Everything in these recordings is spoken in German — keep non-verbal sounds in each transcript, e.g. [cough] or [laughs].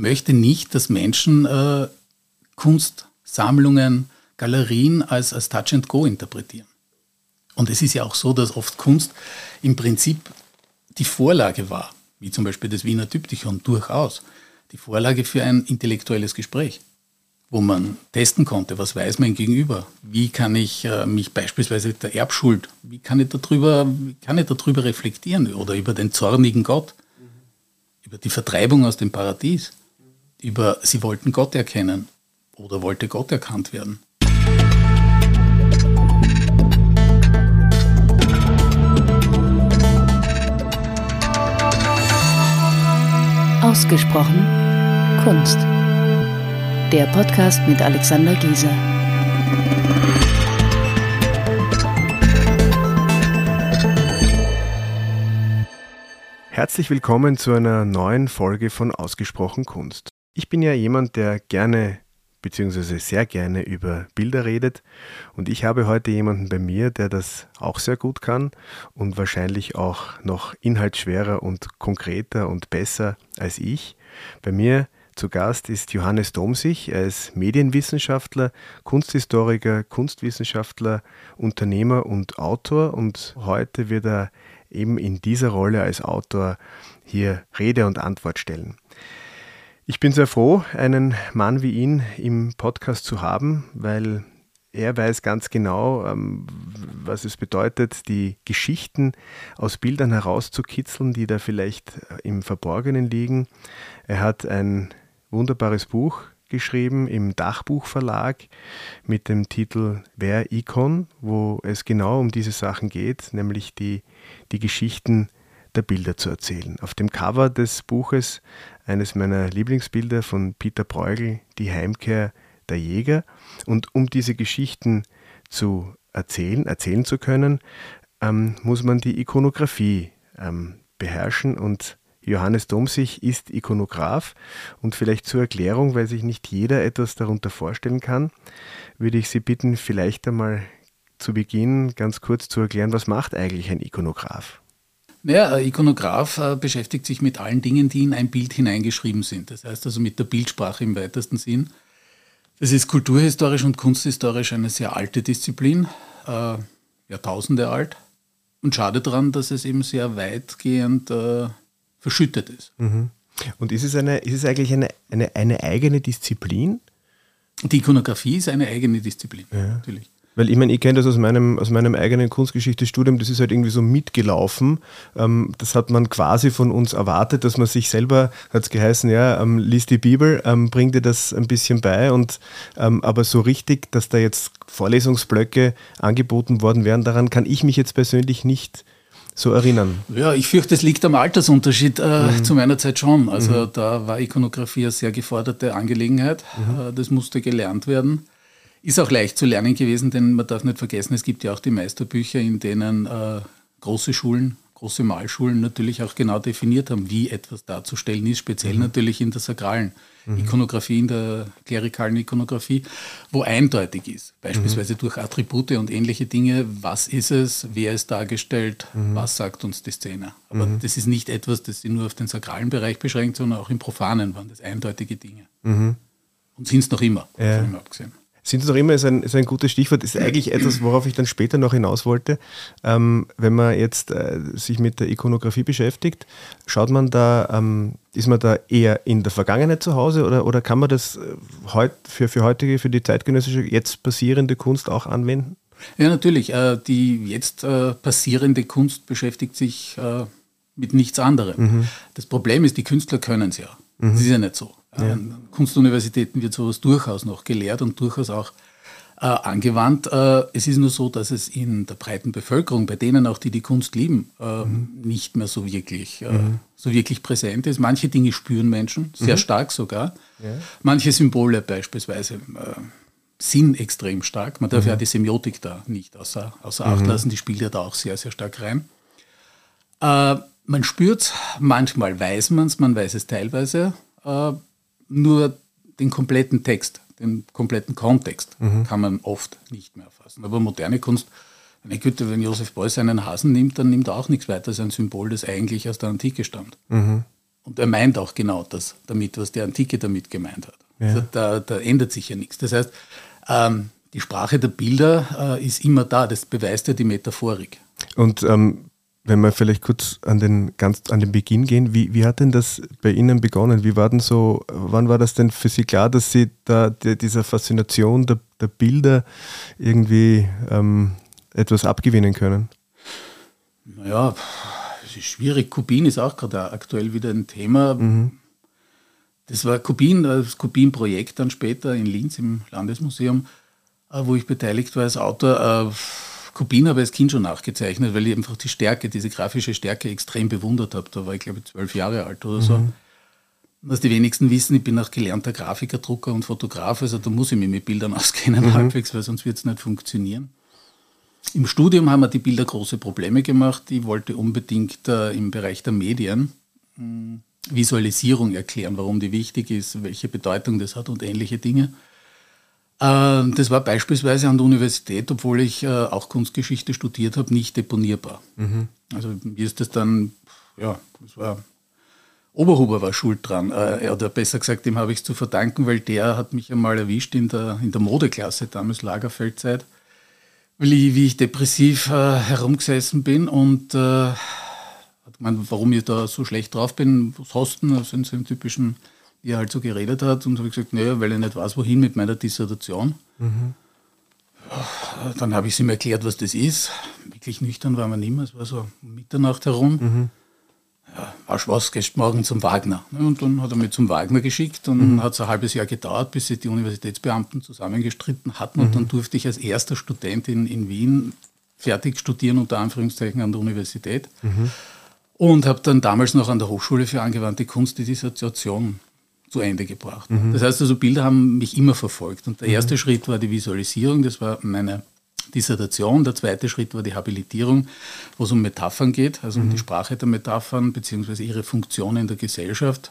möchte nicht, dass Menschen äh, Kunstsammlungen, Galerien als, als Touch and Go interpretieren. Und es ist ja auch so, dass oft Kunst im Prinzip die Vorlage war, wie zum Beispiel das Wiener Typtychon durchaus, die Vorlage für ein intellektuelles Gespräch, wo man testen konnte, was weiß mein Gegenüber, wie kann ich äh, mich beispielsweise der Erbschuld, wie kann ich darüber, wie kann ich darüber reflektieren oder über den zornigen Gott, über die Vertreibung aus dem Paradies, über sie wollten Gott erkennen oder wollte Gott erkannt werden. Ausgesprochen Kunst. Der Podcast mit Alexander Gieser. Herzlich willkommen zu einer neuen Folge von Ausgesprochen Kunst. Ich bin ja jemand, der gerne bzw. sehr gerne über Bilder redet und ich habe heute jemanden bei mir, der das auch sehr gut kann und wahrscheinlich auch noch inhaltsschwerer und konkreter und besser als ich. Bei mir zu Gast ist Johannes Domsich. Er ist Medienwissenschaftler, Kunsthistoriker, Kunstwissenschaftler, Unternehmer und Autor und heute wird er eben in dieser Rolle als Autor hier Rede und Antwort stellen. Ich bin sehr froh, einen Mann wie ihn im Podcast zu haben, weil er weiß ganz genau, ähm, was es bedeutet, die Geschichten aus Bildern herauszukitzeln, die da vielleicht im Verborgenen liegen. Er hat ein wunderbares Buch geschrieben im Dachbuchverlag mit dem Titel Wer Icon, wo es genau um diese Sachen geht, nämlich die, die Geschichten der Bilder zu erzählen. Auf dem Cover des Buches eines meiner Lieblingsbilder von Peter Bruegel, Die Heimkehr der Jäger. Und um diese Geschichten zu erzählen, erzählen zu können, ähm, muss man die Ikonografie ähm, beherrschen und Johannes Domsich ist Ikonograf und vielleicht zur Erklärung, weil sich nicht jeder etwas darunter vorstellen kann, würde ich Sie bitten, vielleicht einmal zu Beginn ganz kurz zu erklären, was macht eigentlich ein Ikonograf? Naja, ein Ikonograf äh, beschäftigt sich mit allen Dingen, die in ein Bild hineingeschrieben sind. Das heißt also mit der Bildsprache im weitesten Sinn. Das ist kulturhistorisch und kunsthistorisch eine sehr alte Disziplin, äh, Jahrtausende alt. Und schade daran, dass es eben sehr weitgehend äh, verschüttet ist. Mhm. Und ist es, eine, ist es eigentlich eine, eine, eine eigene Disziplin? Die Ikonografie ist eine eigene Disziplin, ja. natürlich. Weil ich meine, ich kenne das aus meinem, aus meinem eigenen Kunstgeschichtestudium, das ist halt irgendwie so mitgelaufen. Ähm, das hat man quasi von uns erwartet, dass man sich selber, hat es geheißen, ja, ähm, lies die Bibel, ähm, bring dir das ein bisschen bei. Und, ähm, aber so richtig, dass da jetzt Vorlesungsblöcke angeboten worden wären, daran kann ich mich jetzt persönlich nicht so erinnern. Ja, ich fürchte, es liegt am Altersunterschied äh, mhm. zu meiner Zeit schon. Also mhm. da war Ikonografie eine sehr geforderte Angelegenheit. Mhm. Äh, das musste gelernt werden. Ist auch leicht zu lernen gewesen, denn man darf nicht vergessen, es gibt ja auch die Meisterbücher, in denen äh, große Schulen, große Malschulen natürlich auch genau definiert haben, wie etwas darzustellen ist, speziell mhm. natürlich in der sakralen mhm. Ikonografie, in der klerikalen Ikonografie, wo eindeutig ist, beispielsweise mhm. durch Attribute und ähnliche Dinge, was ist es, wer ist dargestellt, mhm. was sagt uns die Szene. Aber mhm. das ist nicht etwas, das sich nur auf den sakralen Bereich beschränkt, sondern auch im Profanen waren das eindeutige Dinge. Mhm. Und sind es noch immer, ja. von abgesehen. Sind es noch immer, ist ein, ist ein gutes Stichwort, ist eigentlich etwas, worauf ich dann später noch hinaus wollte. Ähm, wenn man jetzt äh, sich mit der Ikonografie beschäftigt, schaut man da, ähm, ist man da eher in der Vergangenheit zu Hause oder, oder kann man das äh, heut, für, für heutige, für die zeitgenössische, jetzt passierende Kunst auch anwenden? Ja, natürlich. Äh, die jetzt äh, passierende Kunst beschäftigt sich äh, mit nichts anderem. Mhm. Das Problem ist, die Künstler können es ja. Mhm. Das ist ja nicht so. Ja. An Kunstuniversitäten wird sowas durchaus noch gelehrt und durchaus auch äh, angewandt. Äh, es ist nur so, dass es in der breiten Bevölkerung, bei denen auch die die Kunst lieben, äh, mhm. nicht mehr so wirklich, äh, mhm. so wirklich präsent ist. Manche Dinge spüren Menschen, sehr mhm. stark sogar. Ja. Manche Symbole beispielsweise äh, sind extrem stark. Man darf ja mhm. die Semiotik da nicht außer, außer Acht mhm. lassen, die spielt ja da auch sehr, sehr stark rein. Äh, man spürt es, manchmal weiß man es, man weiß es teilweise nur den kompletten Text, den kompletten Kontext mhm. kann man oft nicht mehr erfassen. Aber moderne Kunst, meine Güte, wenn Josef Beuys einen Hasen nimmt, dann nimmt er auch nichts weiter als ein Symbol, das eigentlich aus der Antike stammt. Mhm. Und er meint auch genau das damit, was der Antike damit gemeint hat. Ja. Also da, da, ändert sich ja nichts. Das heißt, ähm, die Sprache der Bilder äh, ist immer da. Das beweist ja die Metaphorik. Und ähm, wenn wir vielleicht kurz an den, ganz an den Beginn gehen, wie, wie hat denn das bei Ihnen begonnen? Wie war denn so, wann war das denn für Sie klar, dass Sie da der, dieser Faszination der, der Bilder irgendwie ähm, etwas abgewinnen können? Naja, es ist schwierig. Kubin ist auch gerade aktuell wieder ein Thema. Mhm. Das war Kubin, das Kubin-Projekt dann später in Linz im Landesmuseum, äh, wo ich beteiligt war als Autor. Kubin habe ich als Kind schon nachgezeichnet, weil ich einfach die Stärke, diese grafische Stärke extrem bewundert habe. Da war ich, glaube ich, zwölf Jahre alt oder so. Mhm. Was die wenigsten wissen, ich bin auch gelernter Grafiker, Drucker und Fotograf, also da muss ich mich mit Bildern [laughs] auskennen mhm. halbwegs, weil sonst wird es nicht funktionieren. Im Studium haben mir die Bilder große Probleme gemacht. Ich wollte unbedingt äh, im Bereich der Medien hm, Visualisierung erklären, warum die wichtig ist, welche Bedeutung das hat und ähnliche Dinge. Äh, das war beispielsweise an der Universität, obwohl ich äh, auch Kunstgeschichte studiert habe, nicht deponierbar. Mhm. Also mir ist das dann, ja, das war Oberhuber war schuld dran. Äh, oder besser gesagt, dem habe ich es zu verdanken, weil der hat mich einmal erwischt in der, in der Modeklasse, damals Lagerfeldzeit wie, wie ich depressiv äh, herumgesessen bin und äh, gemeint, warum ich da so schlecht drauf bin, was hast du also in so einem typischen, er halt so geredet hat. Und habe ich gesagt, naja, weil ich nicht weiß, wohin mit meiner Dissertation. Mhm. Dann habe ich ihm erklärt, was das ist. Wirklich nüchtern war man immer, es war so Mitternacht herum. Mhm ja, was, was gehst morgen zum Wagner? Ne, und dann hat er mich zum Wagner geschickt und mhm. hat es ein halbes Jahr gedauert, bis sich die Universitätsbeamten zusammengestritten hatten. Mhm. Und dann durfte ich als erster Student in, in Wien fertig studieren, unter Anführungszeichen an der Universität. Mhm. Und habe dann damals noch an der Hochschule für angewandte Kunst die Dissertation zu Ende gebracht. Mhm. Das heißt also, Bilder haben mich immer verfolgt. Und der mhm. erste Schritt war die Visualisierung, das war meine Dissertation. Der zweite Schritt war die Habilitierung, wo es um Metaphern geht, also mhm. um die Sprache der Metaphern bzw. ihre Funktion in der Gesellschaft.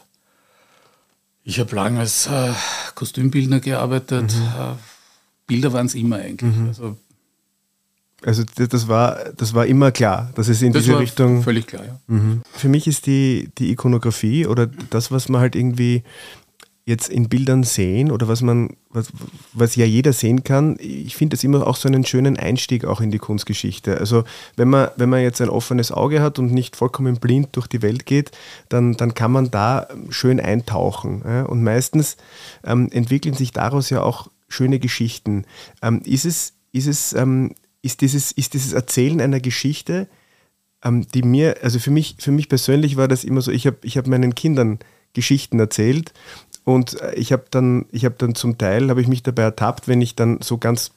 Ich habe lange als äh, Kostümbildner gearbeitet. Mhm. Äh, Bilder waren es immer eigentlich. Mhm. Also, also das war, das war immer klar, dass es in das diese Richtung. Völlig klar, ja. Mhm. Für mich ist die, die Ikonografie oder das, was man halt irgendwie jetzt in Bildern sehen oder was man, was, was ja jeder sehen kann, ich finde das immer auch so einen schönen Einstieg auch in die Kunstgeschichte. Also wenn man, wenn man jetzt ein offenes Auge hat und nicht vollkommen blind durch die Welt geht, dann, dann kann man da schön eintauchen. Ja? Und meistens ähm, entwickeln sich daraus ja auch schöne Geschichten. Ähm, ist es, ist es, ähm, ist dieses, ist dieses Erzählen einer Geschichte, ähm, die mir, also für mich, für mich persönlich war das immer so, ich habe ich hab meinen Kindern Geschichten erzählt und äh, ich habe dann, ich dann zum Teil, habe ich mich dabei ertappt, wenn ich dann so ganz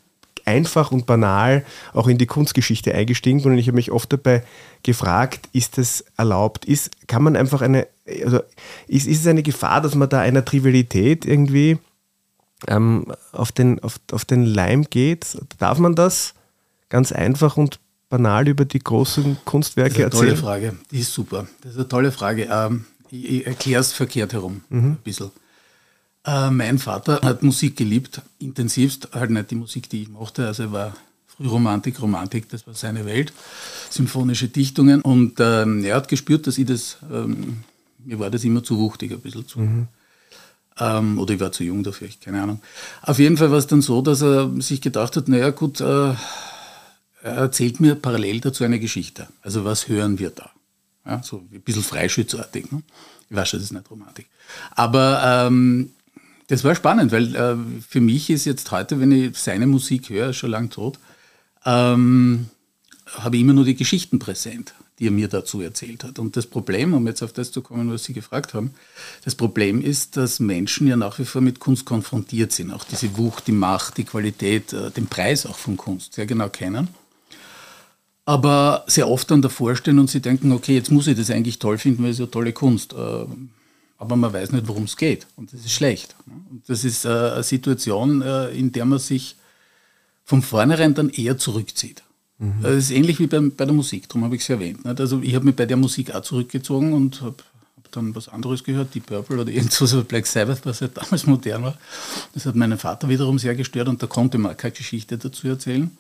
einfach und banal auch in die Kunstgeschichte eingestiegen bin und ich habe mich oft dabei gefragt, ist das erlaubt? Ist, kann man einfach eine, also ist, ist es eine Gefahr, dass man da einer Trivialität irgendwie ähm, auf, den, auf, auf den Leim geht? Darf man das ganz einfach und banal über die großen Kunstwerke das ist eine erzählen? Tolle Frage, die ist super. Das ist eine tolle Frage. Ähm, ich, ich erkläre es verkehrt herum, mhm. ein bisschen. Äh, mein Vater hat Musik geliebt, intensivst, halt nicht die Musik, die ich mochte. Also er war Frühromantik, Romantik, das war seine Welt, symphonische Dichtungen. Und ähm, er hat gespürt, dass ich das, ähm, mir war das immer zu wuchtig, ein bisschen zu. Mhm. Ähm, oder ich war zu jung dafür, keine Ahnung. Auf jeden Fall war es dann so, dass er sich gedacht hat, naja gut, äh, er erzählt mir parallel dazu eine Geschichte. Also was hören wir da? Ja, so ein bisschen freischützartig. Ne? Ich weiß schon, das ist nicht Romantik. Aber ähm, das war spannend, weil äh, für mich ist jetzt heute, wenn ich seine Musik höre, schon lang tot, ähm, habe ich immer nur die Geschichten präsent, die er mir dazu erzählt hat. Und das Problem, um jetzt auf das zu kommen, was Sie gefragt haben, das Problem ist, dass Menschen ja nach wie vor mit Kunst konfrontiert sind. Auch diese Wucht, die Macht, die Qualität, äh, den Preis auch von Kunst sehr genau kennen. Aber sehr oft dann davor stehen und sie denken, okay, jetzt muss ich das eigentlich toll finden, weil es ja tolle Kunst. Äh, aber man weiß nicht, worum es geht. Und das ist schlecht. Und das ist äh, eine Situation, äh, in der man sich von vornherein dann eher zurückzieht. Mhm. Das ist ähnlich wie bei, bei der Musik, darum habe ich es erwähnt. Also ich habe mich bei der Musik auch zurückgezogen und habe hab dann was anderes gehört, die Purple oder irgendwas, so Black Sabbath, was ja damals [laughs] modern war. Das hat meinen Vater wiederum sehr gestört und da konnte man keine Geschichte dazu erzählen.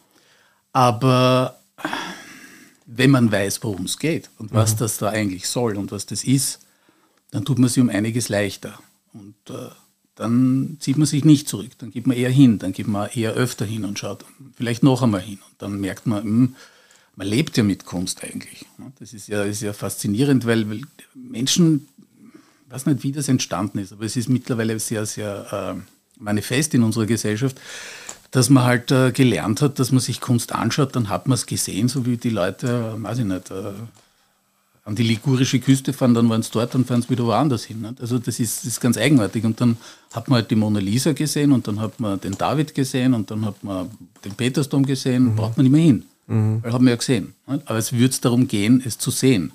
Aber wenn man weiß, worum es geht und was mhm. das da eigentlich soll und was das ist, dann tut man sie um einiges leichter. Und äh, dann zieht man sich nicht zurück, dann geht man eher hin, dann geht man eher öfter hin und schaut vielleicht noch einmal hin. Und dann merkt man, mh, hm, man lebt ja mit Kunst eigentlich. Das ist ja, ist ja faszinierend, weil, weil Menschen, ich weiß nicht, wie das entstanden ist, aber es ist mittlerweile sehr, sehr äh, manifest in unserer Gesellschaft, dass man halt äh, gelernt hat, dass man sich Kunst anschaut, dann hat man es gesehen, so wie die Leute, äh, weiß ich nicht, äh, an die ligurische Küste fahren, dann waren es dort, dann fahren sie wieder woanders hin. Nicht? Also das ist, das ist ganz eigenartig. Und dann hat man halt die Mona Lisa gesehen und dann hat man den David gesehen und dann hat man den Petersdom gesehen, mhm. braucht man nicht mehr hin. Mhm. Weil haben wir ja gesehen. Nicht? Aber es würde darum gehen, es zu sehen.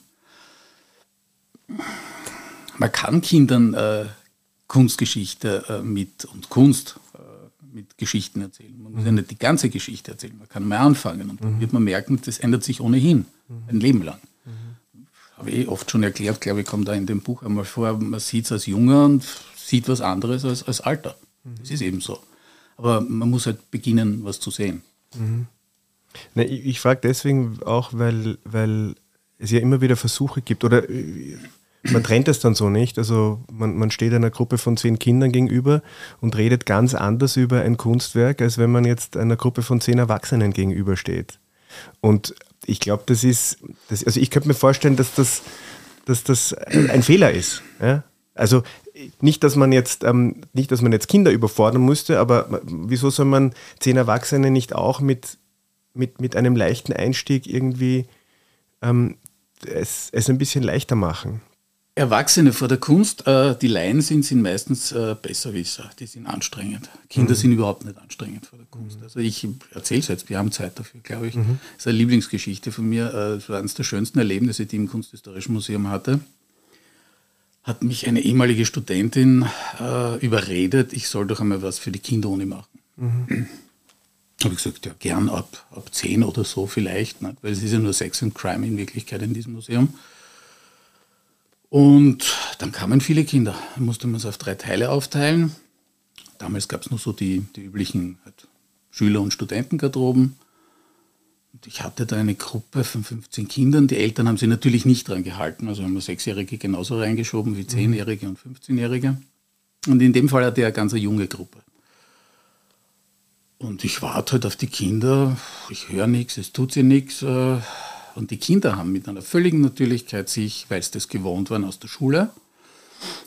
Man kann Kindern äh, Kunstgeschichte äh, mit und Kunst äh, mit Geschichten erzählen. Man muss ja nicht die ganze Geschichte erzählen. Man kann mal anfangen und dann mhm. wird man merken, das ändert sich ohnehin ein Leben lang habe ich oft schon erklärt, glaube ich, kommt da in dem Buch einmal vor, man sieht es als Junger und sieht was anderes als als Alter. Mhm. Das ist eben so. Aber man muss halt beginnen, was zu sehen. Mhm. Na, ich, ich frage deswegen auch, weil, weil es ja immer wieder Versuche gibt, oder äh, man trennt es dann so nicht. Also man, man steht einer Gruppe von zehn Kindern gegenüber und redet ganz anders über ein Kunstwerk, als wenn man jetzt einer Gruppe von zehn Erwachsenen gegenübersteht. Und ich glaube, das ist, das, also ich könnte mir vorstellen, dass das, dass das ein Fehler ist. Ja? Also nicht, dass man jetzt, ähm, nicht, dass man jetzt Kinder überfordern müsste, aber wieso soll man zehn Erwachsene nicht auch mit, mit, mit einem leichten Einstieg irgendwie ähm, es, es ein bisschen leichter machen? Erwachsene vor der Kunst, äh, die Laien sind, sind meistens äh, Besserwisser, die sind anstrengend. Kinder mhm. sind überhaupt nicht anstrengend vor der Kunst. Also ich erzähle es jetzt, wir haben Zeit dafür, glaube ich. Mhm. Das ist eine Lieblingsgeschichte von mir. Äh, das war eines der schönsten Erlebnisse, die ich im Kunsthistorischen Museum hatte. Hat mich eine ehemalige Studentin äh, überredet, ich soll doch einmal was für die Kinderuni machen. Mhm. Habe ich gesagt, ja, gern ab, ab 10 oder so vielleicht, nicht? weil es ist ja nur Sex and Crime in Wirklichkeit in diesem Museum. Und dann kamen viele Kinder. Dann musste man es auf drei Teile aufteilen. Damals gab es nur so die, die üblichen halt Schüler- und Studentengarderoben. Und ich hatte da eine Gruppe von 15 Kindern. Die Eltern haben sich natürlich nicht dran gehalten. Also haben wir Sechsjährige genauso reingeschoben wie Zehnjährige und 15-Jährige. Und in dem Fall hatte er eine ganz junge Gruppe. Und ich warte halt auf die Kinder. Ich höre nichts, es tut sie nichts. Äh, und die Kinder haben mit einer völligen Natürlichkeit sich, weil sie das gewohnt waren aus der Schule,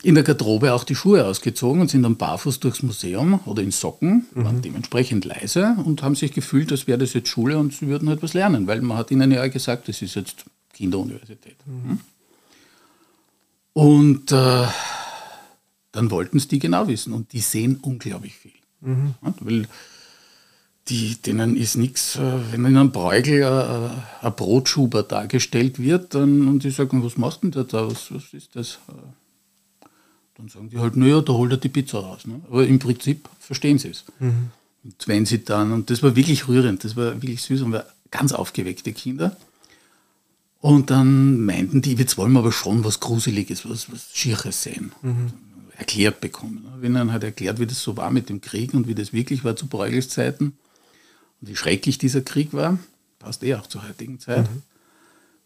in der Garderobe auch die Schuhe ausgezogen und sind dann barfuß durchs Museum oder in Socken, mhm. waren dementsprechend leise und haben sich gefühlt, als wäre das jetzt Schule und sie würden etwas lernen, weil man hat ihnen ja gesagt, das ist jetzt Kinderuniversität. Mhm. Hm? Und äh, dann wollten es die genau wissen und die sehen unglaublich viel. Mhm. Ja, weil die, denen ist nichts, äh, wenn in einem Bräugel äh, ein Brotschuber dargestellt wird dann, und die sagen, was machst du denn da, was, was ist das? Äh, dann sagen die halt, naja, da holt er die Pizza raus. Ne? Aber im Prinzip verstehen sie es. Mhm. Und wenn sie dann, und das war wirklich rührend, das war wirklich süß und war ganz aufgeweckte Kinder. Und dann meinten die, jetzt wollen wir aber schon was Gruseliges, was, was Schieres sehen. Mhm. Erklärt bekommen. Wenn dann halt erklärt, wie das so war mit dem Krieg und wie das wirklich war zu Bruegels Zeiten und wie schrecklich dieser Krieg war, passt eh auch zur heutigen Zeit. Mhm.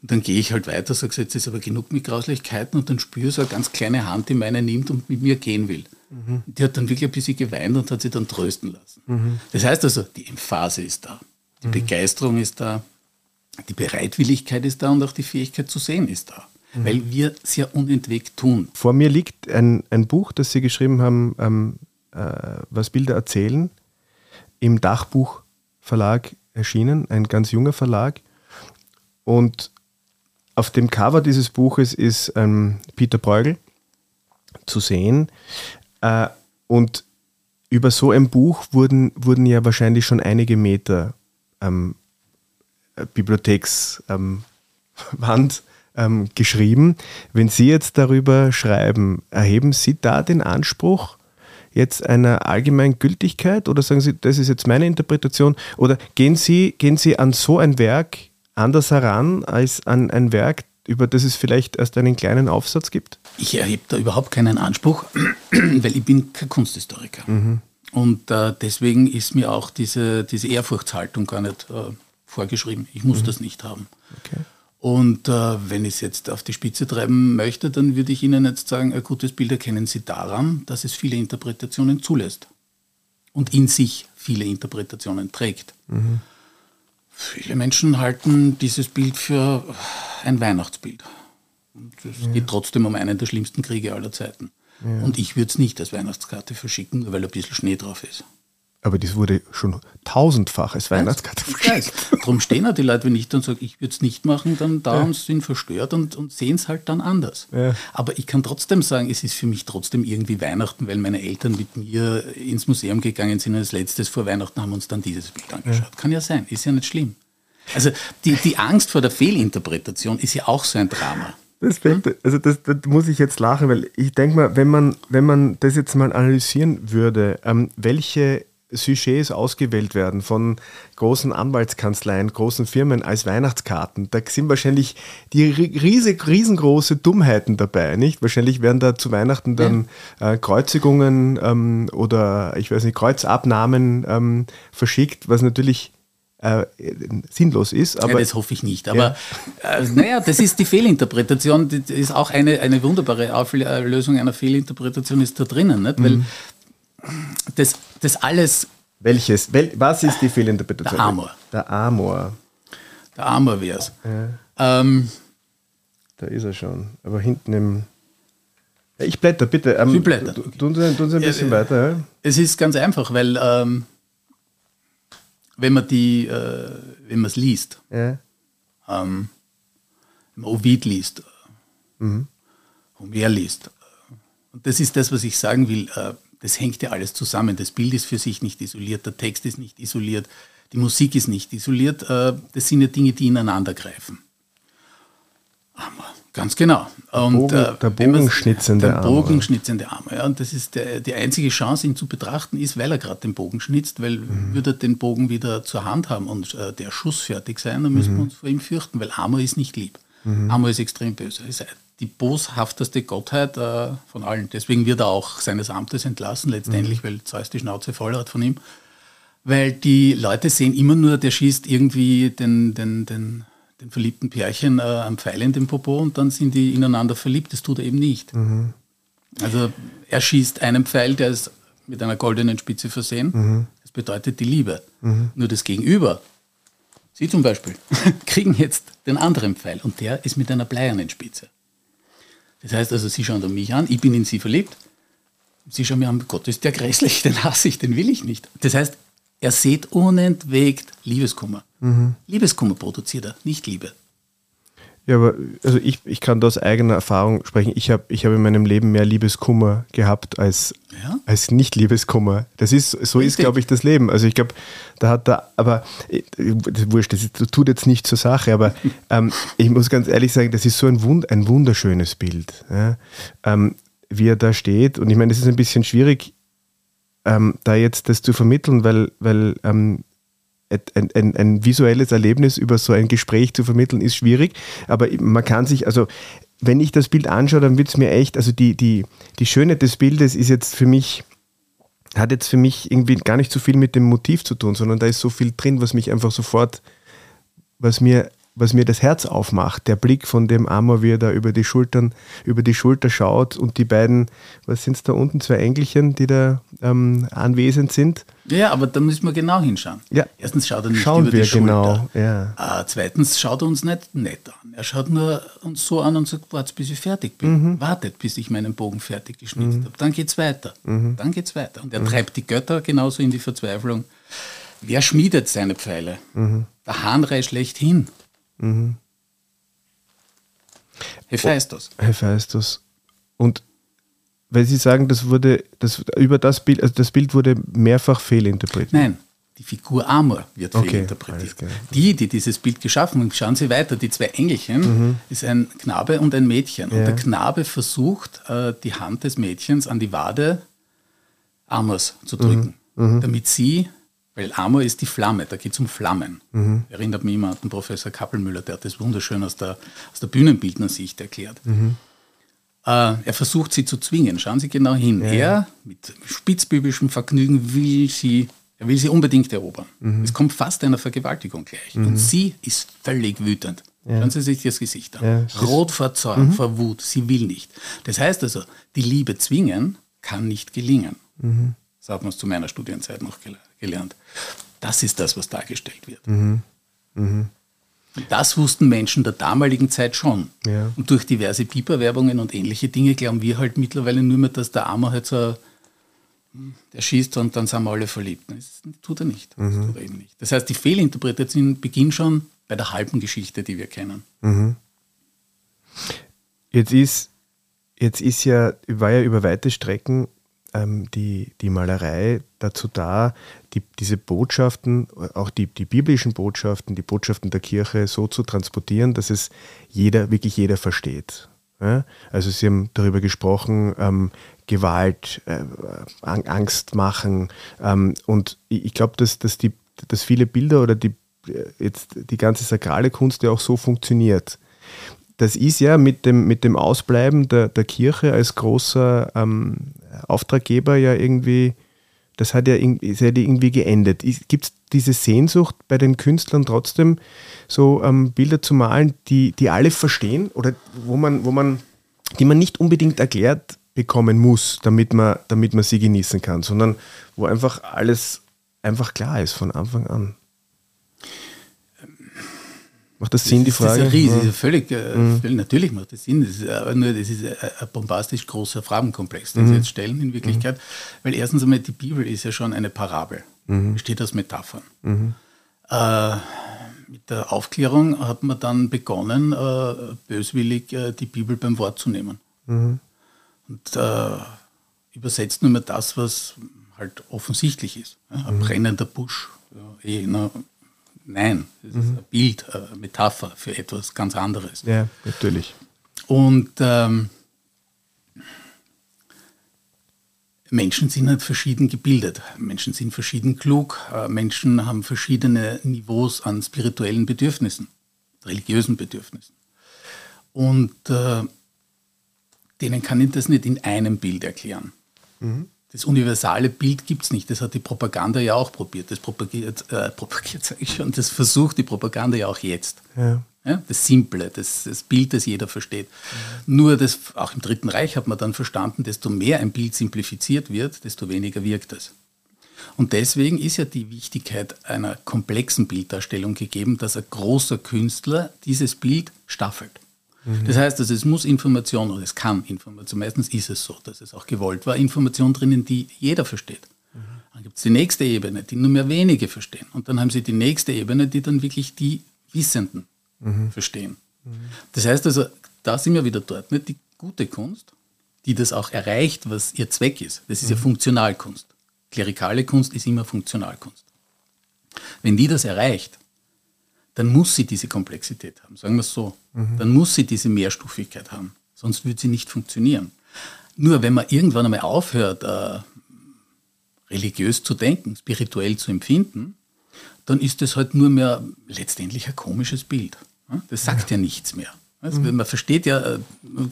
Und dann gehe ich halt weiter, sage, jetzt ist aber genug mit Grauslichkeiten und dann spüre so eine ganz kleine Hand, die meine nimmt und mit mir gehen will. Mhm. Die hat dann wirklich ein bisschen geweint und hat sie dann trösten lassen. Mhm. Das heißt also, die Emphase ist da, die mhm. Begeisterung ist da, die Bereitwilligkeit ist da und auch die Fähigkeit zu sehen ist da. Mhm. Weil wir ja unentwegt tun. Vor mir liegt ein, ein Buch, das Sie geschrieben haben, ähm, äh, was Bilder erzählen, im Dachbuch Verlag erschienen, ein ganz junger Verlag. Und auf dem Cover dieses Buches ist ähm, Peter Bruegel zu sehen. Äh, und über so ein Buch wurden, wurden ja wahrscheinlich schon einige Meter ähm, Bibliothekswand ähm, [laughs] ähm, geschrieben. Wenn Sie jetzt darüber schreiben, erheben Sie da den Anspruch, jetzt einer allgemeinen Gültigkeit oder sagen Sie, das ist jetzt meine Interpretation oder gehen Sie, gehen Sie an so ein Werk anders heran als an ein Werk, über das es vielleicht erst einen kleinen Aufsatz gibt? Ich erhebe da überhaupt keinen Anspruch, [clears throat] weil ich bin kein Kunsthistoriker. Mhm. Und äh, deswegen ist mir auch diese, diese Ehrfurchtshaltung gar nicht äh, vorgeschrieben. Ich muss mhm. das nicht haben. Okay. Und äh, wenn ich es jetzt auf die Spitze treiben möchte, dann würde ich Ihnen jetzt sagen, ein gutes Bild erkennen Sie daran, dass es viele Interpretationen zulässt und in sich viele Interpretationen trägt. Mhm. Viele Menschen halten dieses Bild für ein Weihnachtsbild. Und es ja. geht trotzdem um einen der schlimmsten Kriege aller Zeiten. Ja. Und ich würde es nicht als Weihnachtskarte verschicken, weil ein bisschen Schnee drauf ist. Aber das wurde schon tausendfach als Weihnachtskarte verschickt. Darum stehen auch die Leute, wenn ich dann sage, ich würde es nicht machen, dann da ja. sind verstört und, und sehen es halt dann anders. Ja. Aber ich kann trotzdem sagen, es ist für mich trotzdem irgendwie Weihnachten, weil meine Eltern mit mir ins Museum gegangen sind und als letztes vor Weihnachten haben uns dann dieses Bild angeschaut. Ja. Kann ja sein, ist ja nicht schlimm. Also die, die Angst vor der Fehlinterpretation ist ja auch so ein Drama. Das, also das, das, muss ich jetzt lachen, weil ich denke mal, wenn man, wenn man das jetzt mal analysieren würde, ähm, welche Sujets ausgewählt werden von großen Anwaltskanzleien, großen Firmen als Weihnachtskarten. Da sind wahrscheinlich die riesig, riesengroße Dummheiten dabei, nicht? Wahrscheinlich werden da zu Weihnachten dann äh, Kreuzigungen ähm, oder ich weiß nicht, Kreuzabnahmen ähm, verschickt, was natürlich äh, sinnlos ist. Aber ja, das hoffe ich nicht. Aber ja. äh, naja, das ist die Fehlinterpretation. Das ist auch eine, eine wunderbare Auflösung einer Fehlinterpretation ist da drinnen. Nicht? Weil mhm das, das alles. Welches? Wel, was ist die Fehlinterpretation? Der Amor. Der Amor. Der Amor wäre es. Ja. Ähm, da ist er schon. Aber hinten im. Ich blätter, bitte. Ähm, Sie blättern. Tun Sie, tun Sie ein bisschen ja, weiter. Ja? Es ist ganz einfach, weil ähm, wenn man die, äh, wenn man es liest, ja. ähm, wenn man Ovid liest, mhm. Homer liest, und das ist das, was ich sagen will, äh, das hängt ja alles zusammen. Das Bild ist für sich nicht isoliert, der Text ist nicht isoliert, die Musik ist nicht isoliert. Äh, das sind ja Dinge, die ineinander greifen. Ganz genau. Und, Bogen, äh, der bogenschnitzende Arm. Der bogenschnitzende Arm. Ja, und das ist der, die einzige Chance, ihn zu betrachten, ist, weil er gerade den Bogen schnitzt, weil mhm. würde er den Bogen wieder zur Hand haben und äh, der Schuss fertig sein, dann müssen mhm. wir uns vor ihm fürchten, weil Amor ist nicht lieb. Mhm. Amor ist extrem böse. Er ist die boshafteste Gottheit äh, von allen. Deswegen wird er auch seines Amtes entlassen, letztendlich, mhm. weil Zeus die Schnauze voll hat von ihm. Weil die Leute sehen immer nur, der schießt irgendwie den, den, den, den verliebten Pärchen äh, am Pfeil in den Popo und dann sind die ineinander verliebt. Das tut er eben nicht. Mhm. Also er schießt einen Pfeil, der ist mit einer goldenen Spitze versehen. Mhm. Das bedeutet die Liebe. Mhm. Nur das Gegenüber, Sie zum Beispiel, [laughs] kriegen jetzt den anderen Pfeil und der ist mit einer bleiernen Spitze. Das heißt also, Sie schauen mich an, ich bin in Sie verliebt. Sie schauen mir an, Gott ist der grässlich, [laughs] den hasse ich, den will ich nicht. Das heißt, er sieht unentwegt Liebeskummer. Mhm. Liebeskummer produziert er, nicht Liebe. Ja, aber also ich, ich kann da aus eigener Erfahrung sprechen. Ich habe ich hab in meinem Leben mehr Liebeskummer gehabt als, ja? als Nicht-Liebeskummer. Das ist, so Richtig. ist, glaube ich, das Leben. Also ich glaube, da hat er, aber äh, das wurscht, das tut jetzt nicht zur Sache, aber [laughs] ähm, ich muss ganz ehrlich sagen, das ist so ein, Wund, ein wunderschönes Bild, ja? ähm, wie er da steht. Und ich meine, es ist ein bisschen schwierig, ähm, da jetzt das zu vermitteln, weil, weil ähm, ein, ein, ein, visuelles Erlebnis über so ein Gespräch zu vermitteln, ist schwierig. Aber man kann sich, also wenn ich das Bild anschaue, dann wird es mir echt, also die, die, die Schönheit des Bildes ist jetzt für mich, hat jetzt für mich irgendwie gar nicht so viel mit dem Motiv zu tun, sondern da ist so viel drin, was mich einfach sofort, was mir was mir das Herz aufmacht, der Blick von dem Amor, wie er da über die Schultern, über die Schulter schaut und die beiden, was sind es da unten, zwei Engelchen, die da ähm, anwesend sind. Ja, aber da müssen wir genau hinschauen. Ja. Erstens schaut er nicht Schauen über wir die Schulter. Genau. Ja. Äh, zweitens schaut er uns nicht nett an. Er schaut nur uns so an und sagt, wartet, bis ich fertig bin. Mhm. Wartet, bis ich meinen Bogen fertig geschnitzt mhm. habe. Dann geht's weiter. Mhm. Dann geht's weiter. Und er mhm. treibt die Götter genauso in die Verzweiflung. Wer schmiedet seine Pfeile? Mhm. Der Hahnrei schlechthin. Mhm. Hephaistos. Hephaistos. Und weil Sie sagen, das wurde, das, über das Bild, also das Bild wurde mehrfach fehlinterpretiert. Nein, die Figur Amor wird okay, fehlinterpretiert. Die, die dieses Bild geschaffen haben, schauen Sie weiter, die zwei Engelchen, mhm. ist ein Knabe und ein Mädchen. Ja. Und der Knabe versucht, äh, die Hand des Mädchens an die Wade Amors zu drücken, mhm. Mhm. damit sie weil Amor ist die Flamme, da geht es um Flammen. Mhm. Erinnert mich immer an den Professor Kappelmüller, der hat das wunderschön aus der, aus der Bühnenbildnersicht erklärt. Mhm. Äh, er versucht sie zu zwingen, schauen Sie genau hin. Ja. Er mit spitzbübischem Vergnügen will sie, er will sie unbedingt erobern. Mhm. Es kommt fast einer Vergewaltigung gleich. Und mhm. sie ist völlig wütend. Ja. Schauen Sie sich das Gesicht an. Ja, Rot vor Zorn, mhm. vor Wut, sie will nicht. Das heißt also, die Liebe zwingen kann nicht gelingen. Mhm. Das hat man zu meiner Studienzeit noch gelernt. Das ist das, was dargestellt wird. Das wussten Menschen der damaligen Zeit schon. Ja. Und durch diverse Piperwerbungen und ähnliche Dinge glauben wir halt mittlerweile nur mehr, dass der Armer halt so, der schießt und dann sind wir alle verliebt. Das tut er nicht. Das, mhm. tut er eben nicht. das heißt, die Fehlinterpretation beginnt schon bei der halben Geschichte, die wir kennen. Mhm. Jetzt ist, jetzt ist ja, war ja über weite Strecken ähm, die, die Malerei dazu da, die, diese Botschaften, auch die, die biblischen Botschaften, die Botschaften der Kirche so zu transportieren, dass es jeder, wirklich jeder versteht. Ja? Also Sie haben darüber gesprochen, ähm, Gewalt, äh, Angst machen. Ähm, und ich, glaube, dass, dass, dass viele Bilder oder die, äh, jetzt die ganze sakrale Kunst ja auch so funktioniert das ist ja mit dem, mit dem Ausbleiben der, der Kirche als großer ähm, Auftraggeber ja irgendwie, das hat ja ist ja irgendwie geendet. Gibt es diese Sehnsucht bei den Künstlern trotzdem, so ähm, Bilder zu malen, die, die alle verstehen oder wo man, wo man, die man nicht unbedingt erklärt bekommen muss, damit man, damit man sie genießen kann, sondern wo einfach alles einfach klar ist von Anfang an? Macht das Sinn, die Frage? Das ist, riesig, ja. völlig, äh, mhm. völlig, natürlich macht das Sinn. Das ist aber nur, das ist ein bombastisch großer Fragenkomplex, den mhm. Sie jetzt stellen in Wirklichkeit. Mhm. Weil erstens einmal, die Bibel ist ja schon eine Parabel, mhm. besteht aus Metaphern. Mhm. Äh, mit der Aufklärung hat man dann begonnen, äh, böswillig äh, die Bibel beim Wort zu nehmen. Mhm. Und äh, übersetzt nur mehr das, was halt offensichtlich ist. Ja? Ein brennender Busch, ja, eh, na, Nein, es mhm. ist ein Bild, eine Metapher für etwas ganz anderes. Ja, natürlich. Und ähm, Menschen sind halt verschieden gebildet, Menschen sind verschieden klug, äh, Menschen haben verschiedene Niveaus an spirituellen Bedürfnissen, religiösen Bedürfnissen. Und äh, denen kann ich das nicht in einem Bild erklären. Mhm das universale Bild gibt es nicht. Das hat die Propaganda ja auch probiert. Das propagiert, äh, propagiert [laughs] sage ich schon, das versucht die Propaganda ja auch jetzt. Ja. Ja, das Simple, das, das, Bild, das jeder versteht. Mhm. Nur das, auch im Dritten Reich hat man dann verstanden, desto mehr ein Bild simplifiziert wird, desto weniger wirkt es. Und deswegen ist ja die Wichtigkeit einer komplexen Bilddarstellung gegeben, dass ein großer Künstler dieses Bild staffelt. Das heißt, also es muss Information oder es kann Information, meistens ist es so, dass es auch gewollt war, Information drinnen, die jeder versteht. Mhm. Dann gibt es die nächste Ebene, die nur mehr wenige verstehen. Und dann haben sie die nächste Ebene, die dann wirklich die Wissenden mhm. verstehen. Mhm. Das heißt also, da sind wir wieder dort, nicht die gute Kunst, die das auch erreicht, was ihr Zweck ist. Das ist ja Funktionalkunst. Klerikale Kunst ist immer Funktionalkunst. Wenn die das erreicht, dann muss sie diese Komplexität haben, sagen wir es so. Mhm. Dann muss sie diese Mehrstufigkeit haben, sonst würde sie nicht funktionieren. Nur wenn man irgendwann einmal aufhört, äh, religiös zu denken, spirituell zu empfinden, dann ist das halt nur mehr letztendlich ein komisches Bild. Das sagt ja, ja nichts mehr. Also mhm. Man versteht ja, äh,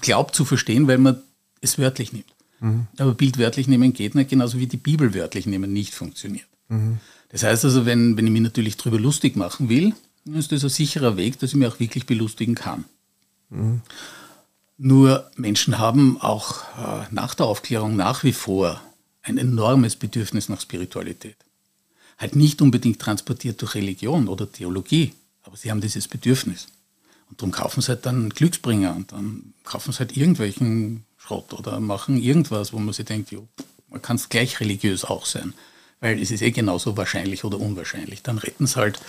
glaubt zu verstehen, weil man es wörtlich nimmt. Mhm. Aber Bild wörtlich nehmen geht nicht, genauso wie die Bibel wörtlich nehmen nicht funktioniert. Mhm. Das heißt also, wenn, wenn ich mich natürlich darüber lustig machen will, ist das ein sicherer Weg, dass ich mich auch wirklich belustigen kann. Mhm. Nur Menschen haben auch äh, nach der Aufklärung nach wie vor ein enormes Bedürfnis nach Spiritualität. Halt nicht unbedingt transportiert durch Religion oder Theologie, aber sie haben dieses Bedürfnis. Und darum kaufen sie halt dann Glücksbringer und dann kaufen sie halt irgendwelchen Schrott oder machen irgendwas, wo man sich denkt, jo, man kann es gleich religiös auch sein, weil es ist eh genauso wahrscheinlich oder unwahrscheinlich. Dann retten sie halt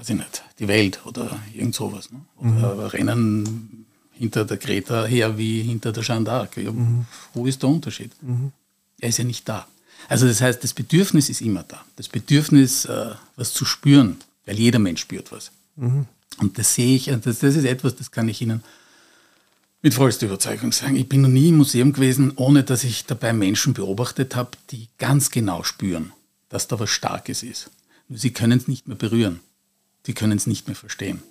weiß ich nicht, die Welt oder irgend sowas. Ne? Oder mhm. rennen hinter der Greta her wie hinter der Jeanne d'Arc. Ja, mhm. Wo ist der Unterschied? Mhm. Er ist ja nicht da. Also das heißt, das Bedürfnis ist immer da. Das Bedürfnis, äh, was zu spüren, weil jeder Mensch spürt was. Mhm. Und das sehe ich, das, das ist etwas, das kann ich Ihnen mit vollster Überzeugung sagen. Ich bin noch nie im Museum gewesen, ohne dass ich dabei Menschen beobachtet habe, die ganz genau spüren, dass da was Starkes ist. Nur sie können es nicht mehr berühren die können es nicht mehr verstehen.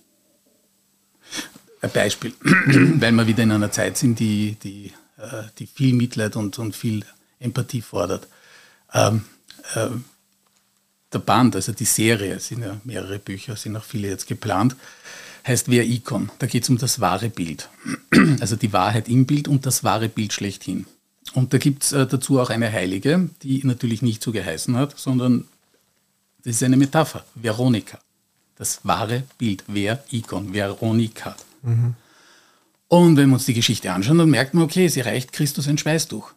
Ein Beispiel, [clears throat] weil wir wieder in einer Zeit sind, die, die, äh, die viel Mitleid und, und viel Empathie fordert. Ähm, äh, der Band, also die Serie, es sind ja mehrere Bücher, sind auch viele jetzt geplant, heißt wer Ikon. Da geht es um das wahre Bild. [clears throat] Also die Wahrheit im Bild und das wahre Bild schlechthin. Und da gibt es äh, dazu auch eine Heilige, die natürlich nicht so geheißen hat, sondern das ist eine Metapher. Veronika. Das wahre Bild. Wer Ikon. Veronika. Mhm. Und wenn wir uns die Geschichte anschauen, dann merkt man, okay, sie reicht Christus ein Schweißtuch.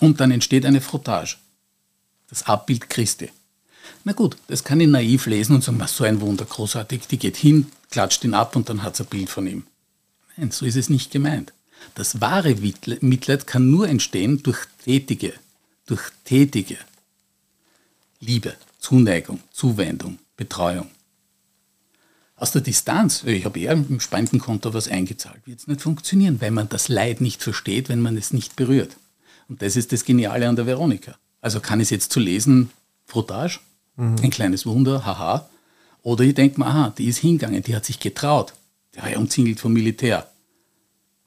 Und dann entsteht eine Frottage. Das Abbild Christi. Na gut, das kann ich naiv lesen und sagen, was so ein Wunder, großartig. Die geht hin, klatscht ihn ab und dann hat sie ein Bild von ihm. Nein, so ist es nicht gemeint. Das wahre Mitleid kann nur entstehen durch tätige, durch tätige Liebe, Zuneigung, Zuwendung, Betreuung. Aus der Distanz, ich habe eher im Spendenkonto was eingezahlt, wird es nicht funktionieren, weil man das Leid nicht versteht, wenn man es nicht berührt. Und das ist das Geniale an der Veronika. Also kann ich es jetzt zu lesen, Frottage, mhm. ein kleines Wunder, haha. Oder ich denke mir, aha, die ist hingegangen, die hat sich getraut. Der war ja umzingelt vom Militär.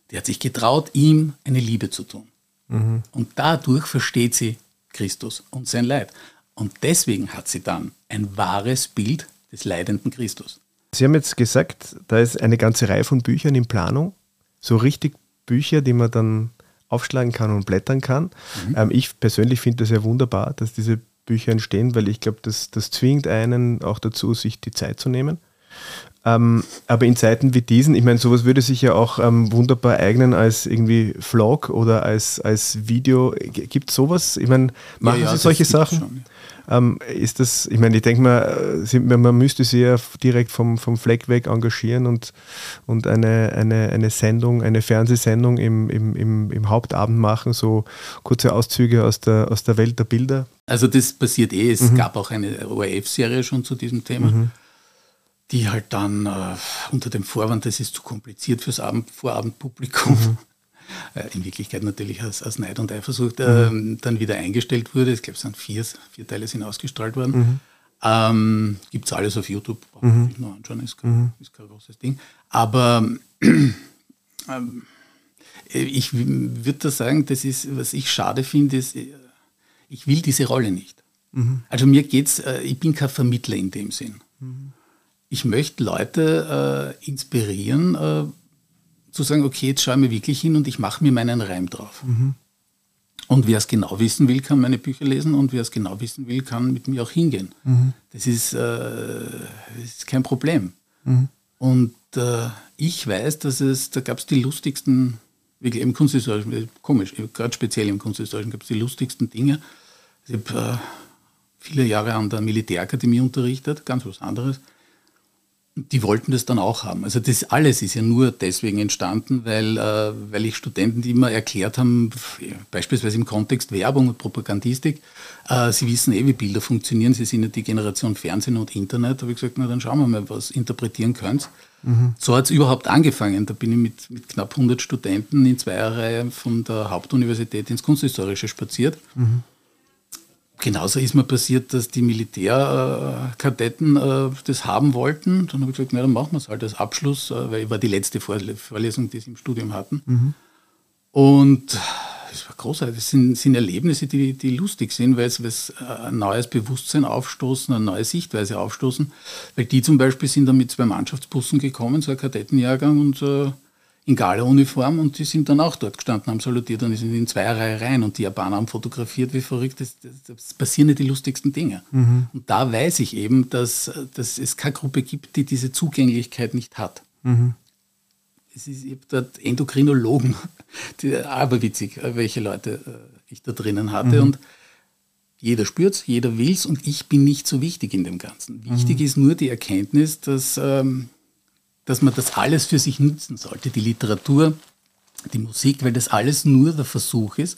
Die hat sich getraut, ihm eine Liebe zu tun. Mhm. Und dadurch versteht sie Christus und sein Leid. Und deswegen hat sie dann ein wahres Bild des leidenden Christus. Sie haben jetzt gesagt, da ist eine ganze Reihe von Büchern in Planung. So richtig Bücher, die man dann aufschlagen kann und blättern kann. Mhm. Ähm, ich persönlich finde das ja wunderbar, dass diese Bücher entstehen, weil ich glaube, das, das zwingt einen auch dazu, sich die Zeit zu nehmen. Ähm, aber in Zeiten wie diesen, ich meine, sowas würde sich ja auch ähm, wunderbar eignen als irgendwie Vlog oder als, als Video. Gibt es sowas? Ich meine, machen ja, ja, Sie solche Sachen? Schon, ja. ähm, ist das, ich meine, ich denke mal, man müsste sie ja direkt vom, vom Fleck weg engagieren und, und eine, eine, eine Sendung, eine Fernsehsendung im, im, im, im Hauptabend machen, so kurze Auszüge aus der, aus der Welt der Bilder. Also das passiert eh, es mhm. gab auch eine ORF-Serie schon zu diesem Thema. Mhm die halt dann äh, unter dem Vorwand, das ist zu kompliziert fürs Abend, Vorabendpublikum, mhm. [laughs] äh, in Wirklichkeit natürlich als, als Neid und Eifersucht, äh, mhm. dann wieder eingestellt wurde. Ich glaube, es sind vier, vier Teile sind ausgestrahlt worden. Mhm. Ähm, Gibt es alles auf YouTube, braucht man mhm. sich nur anschauen, ist kein, mhm. ist kein großes Ding. Aber [clears throat] ähm, ich würde da sagen, das ist, was ich schade finde, ist, äh, ich will diese Rolle nicht. Mhm. Also mir geht's, äh, ich bin kein Vermittler in dem Sinn. Ich möchte Leute äh, inspirieren, äh, zu sagen, okay, jetzt schaue ich mir wirklich hin und ich mache mir meinen Reim drauf. Mhm. Und wer es genau wissen will, kann meine Bücher lesen und wer es genau wissen will, kann mit mir auch hingehen. Mhm. Das, ist, äh, das, ist, kein Problem. Mhm. Und äh, ich weiß, dass es, da gab es die lustigsten, wirklich im Kunsthistorischen, komisch, gerade speziell im Kunsthistorischen gab es die lustigsten Dinge. Ich habe äh, viele Jahre an der Militärakademie unterrichtet, ganz was anderes die wollten das dann auch haben. Also das alles ist ja nur deswegen entstanden, weil, äh, weil ich Studenten, die immer erklärt haben, beispielsweise im Kontext Werbung und Propagandistik, äh, sie wissen eh, wie Bilder funktionieren, sie sind ja die Generation Fernsehen und Internet, da habe ich gesagt, na dann schauen wir mal, was interpretieren könnt. Mhm. So hat es überhaupt angefangen. Da bin ich mit, mit knapp 100 Studenten in Zweierreihe von der Hauptuniversität ins Kunsthistorische spaziert. Mhm genauso ist mir passiert, dass die Militärkadetten äh, das haben wollten. Dann habe ich gesagt, na, dann machen wir es halt als Abschluss, äh, weil ich war die letzte Vorlesung, die sie im Studium hatten. Mhm. Und es war großartig. Das sind, sind Erlebnisse, die, die lustig sind, weil es ein neues Bewusstsein aufstoßen, eine neue Sichtweise aufstoßen. Weil die zum Beispiel sind dann mit zwei Mannschaftsbussen gekommen, so ein Kadettenjahrgang, und äh, in Gala-Uniform und die sind dann auch dort gestanden, haben salutiert und sind in zwei Reihe rein und die Japaner haben fotografiert, wie verrückt. Das, das, das passieren ja die lustigsten Dinge. Mhm. Und da weiß ich eben, dass, dass es keine Gruppe gibt, die diese Zugänglichkeit nicht hat. Mhm. Es ist, ich habe dort Endokrinologen, [laughs] die, aber witzig, welche Leute äh, ich da drinnen hatte mhm. und jeder spürt es, jeder will es und ich bin nicht so wichtig in dem Ganzen. Wichtig mhm. ist nur die Erkenntnis, dass ähm, dass man das alles für sich nutzen sollte, die Literatur, die Musik, weil das alles nur der Versuch ist,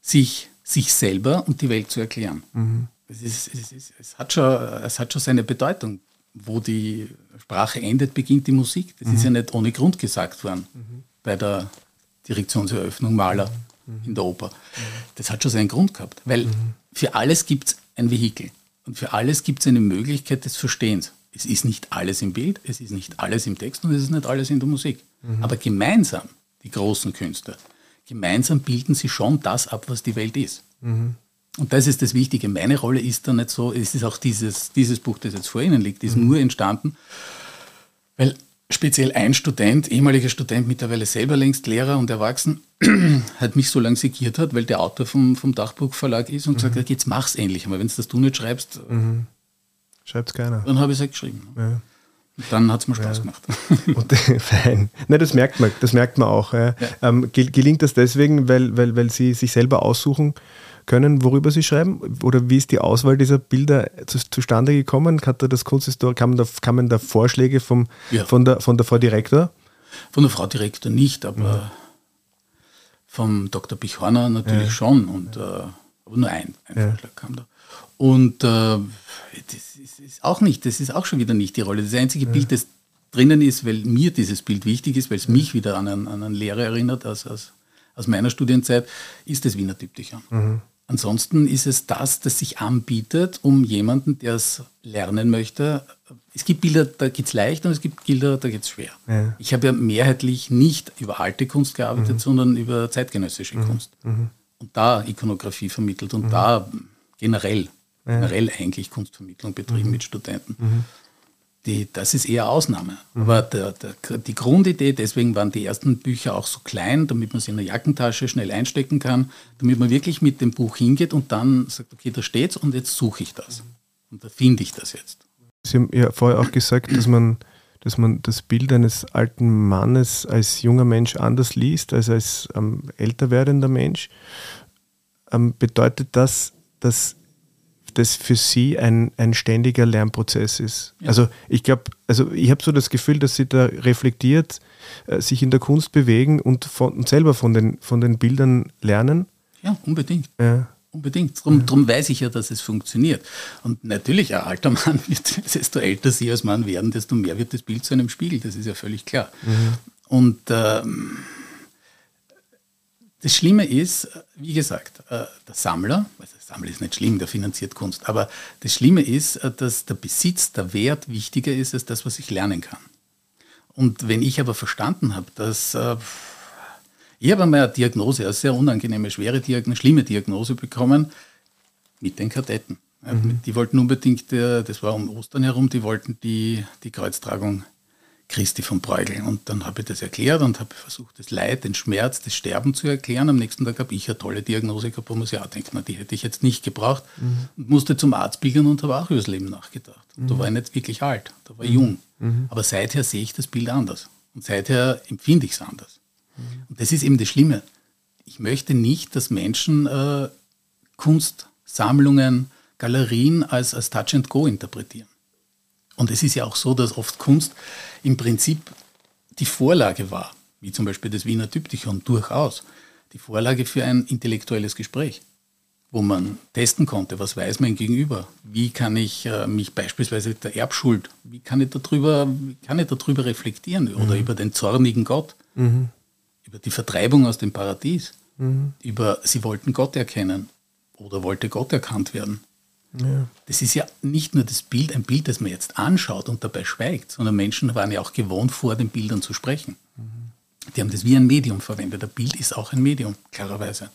sich, sich selber und die Welt zu erklären. Mhm. Es, ist, es, ist, es, hat schon, es hat schon seine Bedeutung. Wo die Sprache endet, beginnt die Musik. Das mhm. ist ja nicht ohne Grund gesagt worden mhm. bei der Direktionseröffnung Maler mhm. in der Oper. Das hat schon seinen Grund gehabt, weil mhm. für alles gibt es ein Vehikel und für alles gibt es eine Möglichkeit des Verstehens es ist nicht alles im Bild, es ist nicht alles im Text und es ist nicht alles in der Musik. Mhm. Aber gemeinsam, die großen Künstler, gemeinsam bilden sie schon das ab, was die Welt ist. Mhm. Und das ist das Wichtige. Meine Rolle ist da nicht so, es ist auch dieses, dieses Buch, das jetzt vor Ihnen liegt, ist mhm. nur entstanden, Weil speziell ein Student, ehemaliger Student, mittlerweile selber längst Lehrer und erwachsen, [clears throat] hat mich so lange segiert hat, weil der Autor vom, vom Dachbuchverlag ist und mhm. gesagt hat, jetzt mach's endlich. Aber wenn es das du nicht schreibst, mhm. Schreibt keiner. Dann habe ich es halt geschrieben. Ja. Und dann hat es mir Spaß ja. gemacht. [laughs] Und, fein. Nein, das merkt man, das merkt man auch. Ja. Ähm, gelingt das deswegen, weil, weil, weil Sie sich selber aussuchen können, worüber Sie schreiben? Oder wie ist die Auswahl dieser Bilder zu, zustande gekommen? Hat da das Kunsthistoriker, kamen da, kamen da Vorschläge vom, ja. von, der, von der Frau Direktor? Von der Frau Direktor nicht, aber vom Dr. Bichhorner natürlich schon. Und, äh, aber nur ein, ein Vorschlag kam da. Und äh, auch nicht, das ist auch schon wieder nicht die Rolle. Das einzige ja. Bild, das drinnen ist, weil mir dieses Bild wichtig ist, weil es mich wieder an einen, an einen Lehrer erinnert aus, aus, aus meiner Studienzeit, ist das Wiener Diptychon. Mhm. Ansonsten ist es das, das sich anbietet, um jemanden, der es lernen möchte. Es gibt Bilder, da geht es leicht und es gibt Bilder, da geht es schwer. Ja. Ich habe ja mehrheitlich nicht über alte Kunst gearbeitet, mhm. sondern über zeitgenössische mhm. Kunst. Mhm. Und da Ikonografie vermittelt und mhm. da generell generell eigentlich Kunstvermittlung betrieben mhm. mit Studenten. Mhm. Die, das ist eher Ausnahme. Mhm. Aber der, der, die Grundidee, deswegen waren die ersten Bücher auch so klein, damit man sie in der Jackentasche schnell einstecken kann, damit man wirklich mit dem Buch hingeht und dann sagt, okay, da steht's und jetzt suche ich das. Und da finde ich das jetzt. Sie haben ja vorher auch gesagt, dass man, dass man das Bild eines alten Mannes als junger Mensch anders liest als als ähm, älter werdender Mensch. Ähm, bedeutet das, dass das für Sie ein, ein ständiger Lernprozess ist. Ja. Also ich glaube, also ich habe so das Gefühl, dass Sie da reflektiert äh, sich in der Kunst bewegen und, von, und selber von den, von den Bildern lernen. Ja, unbedingt. Ja. Unbedingt. Darum, darum weiß ich ja, dass es funktioniert. Und natürlich, ein alter Mann [laughs] wird, desto älter Sie als Mann werden, desto mehr wird das Bild zu einem Spiegel. Das ist ja völlig klar. Mhm. Und ähm, das Schlimme ist, wie gesagt, äh, der Sammler, also der Sammler ist nicht schlimm, der finanziert Kunst, aber das Schlimme ist, äh, dass der Besitz, der Wert wichtiger ist als das, was ich lernen kann. Und wenn ich aber verstanden habe, dass äh, ich habe einmal eine Diagnose, eine sehr unangenehme, schwere Diagnose, schlimme Diagnose bekommen mit den Kadetten. Mhm. Die wollten unbedingt, das war um Ostern herum, die wollten die, die Kreuztragung Christi von Bruegel. Und dann habe ich das erklärt und habe versucht, das Leid, den Schmerz, das Sterben zu erklären. Am nächsten Tag habe ich eine tolle Diagnose gehabt, wo man sich auch denkt, na, die hätte ich jetzt nicht gebraucht. Mhm. Und musste zum Arzt pilgern und habe auch über das Leben nachgedacht. Mhm. Da war ich nicht wirklich alt, da war ich mhm. jung. Mhm. Aber seither sehe ich das Bild anders. Und seither empfinde ich es anders. Mhm. Und das ist eben das Schlimme. Ich möchte nicht, dass Menschen äh, Kunstsammlungen, Galerien als, als Touch and Go interpretieren. Und es ist ja auch so, dass oft Kunst im Prinzip die Vorlage war, wie zum Beispiel das Wiener Typtychon durchaus, die Vorlage für ein intellektuelles Gespräch, wo man testen konnte, was weiß mein Gegenüber, wie kann ich äh, mich beispielsweise der Erbschuld, wie kann ich darüber, wie kann ich darüber reflektieren oder mhm. über den zornigen Gott, mhm. über die Vertreibung aus dem Paradies, mhm. über sie wollten Gott erkennen oder wollte Gott erkannt werden. Ja. Das ist ja nicht nur das Bild, ein Bild, das man jetzt anschaut und dabei schweigt, sondern Menschen waren ja auch gewohnt, vor den Bildern zu sprechen. Mhm. Die haben das wie ein Medium verwendet. Ein Bild ist auch ein Medium, klarerweise.